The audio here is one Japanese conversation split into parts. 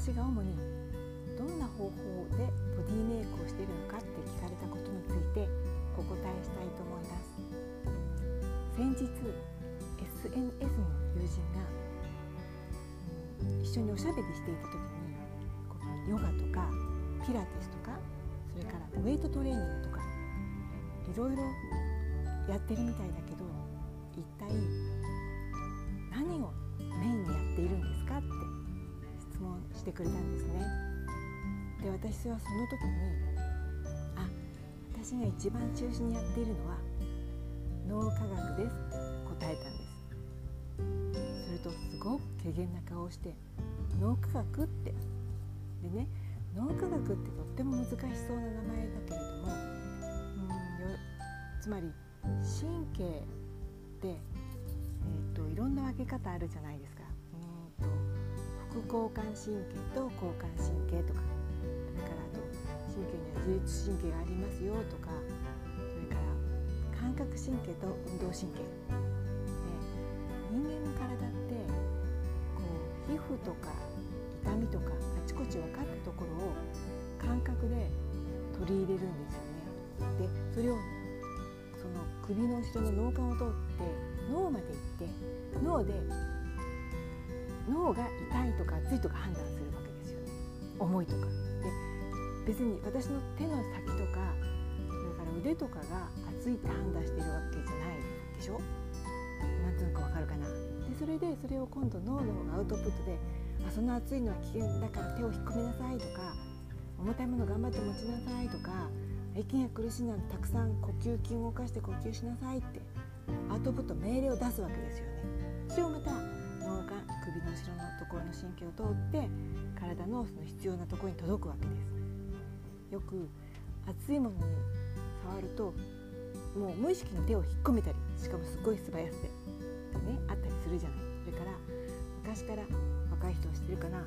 私が主にどんな方法でボディメイクをしているのかって聞かれたことについてお答えしたいと思います。先日 SNS の友人が一緒におしゃべりしていた時にこのヨガとかピラティスとかそれからウェイトトレーニングとかいろいろやってるみたいだけど一体してくれたんですね。で私はその時にあ私が一番中心にやっているのは脳科学ですって答えたんですするとすごく軽減な顔をして脳科学ってでね脳科学ってとっても難しそうな名前だけれどもうんよつまり神経って、えーと、いろんな分け方あるじゃないですか交感神経と交感神経とか。それからあと神経には自律神経がありますよとか。それから感覚神経と運動神経。で人間の体ってこう皮膚とか痛みとかあちこち分かったところを感覚で取り入れるんですよね。でそれをその首の後ろの脳幹を通って脳まで行って脳で脳が痛いとか熱いとか判断するわけですよね重いとか。で別に私の手の先とかそれから腕とかが熱いって判断してるわけじゃないでしょなんとなくわかるかなでそれでそれを今度脳の方がアウトプットであその熱いのは危険だから手を引っ込めなさいとか重たいもの頑張って持ちなさいとか息が苦しいのはたくさん呼吸筋を動かして呼吸しなさいってアウトプット命令を出すわけですよね。それをまた神経を通って体のその必要なところに届くわけです。よく熱いものに触るともう無意識に手を引っ込めたりしかもすごい素早さで、ね、あったりするじゃないそれから昔から若い人は知ってるかな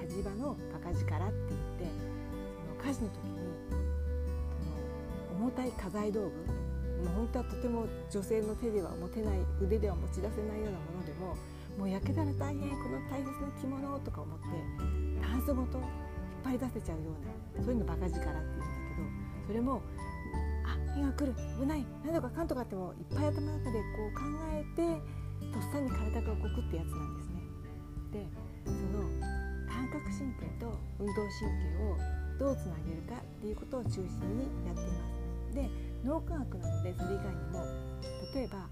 火事場のバカ力って言ってその火事の時にその重たい家財道具もう本当はとても女性の手では持てない腕では持ち出せないようなものでももう焼けたら大変この大切な着物とか思ってタンスごと引っ張り出せちゃうようなそういうのバカ力って言うんだけどそれもあ火が来る危ない何とかかんとかってもいっぱい頭の中でこう考えてとっさに体が動くってやつなんですね。でその感覚神経と運動神経をどうつなげるかっていうことを中心にやっています。で脳科学なのでそれ以外にも例えば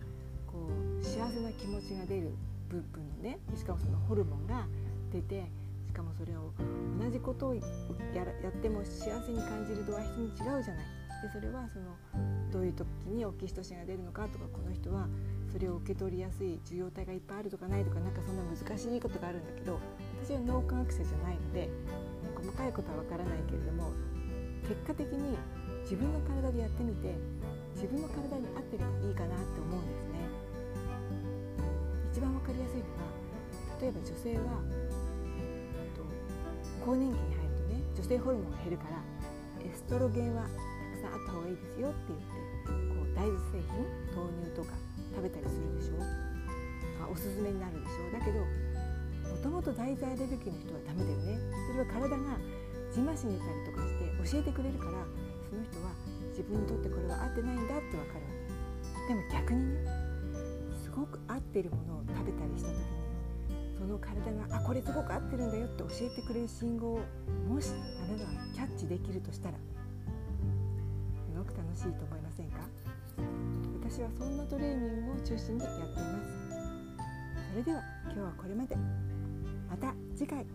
こう幸せな気持ちが出る部分のねしかもそのホルモンが出てしかもそれを同じことをややっても幸せに感じる度合い人に違うじゃない。でそれはそのどういう時にオキシトシンが出るのかとかこの人はそれを受け取りやすい受容体がいっぱいあるとかないとかなんかそんな難しいことがあるんだけど私は脳科学者じゃないので細かいことはわからないけれども結果的に自分の体でやってみて自分の体に合ってればいいかなって思うんですね。一番わかりやすいのが例えば女性は更年期に入るとね女性ホルモンが減るからエストロゲンはたくさんあった方がいいですよって言ってこう大豆製品豆乳とか食べたりするでしょ。あおすすめになるでしょ。だけどもともと大豆アレルギーの人はダメだよね。それは体がじましにたりとかして教えてくれるからその人は自分にとってこれは合ってないんだって分かるわけ。でも逆にねすごく合っているものをべたりした時にその体があこれすごく合ってるんだよって教えてくれる信号をもしあなたがキャッチできるとしたらすごく楽しいと思いませんか私はそんなトレーニングを中心にやっています。それでは今日はこれまで。また次回。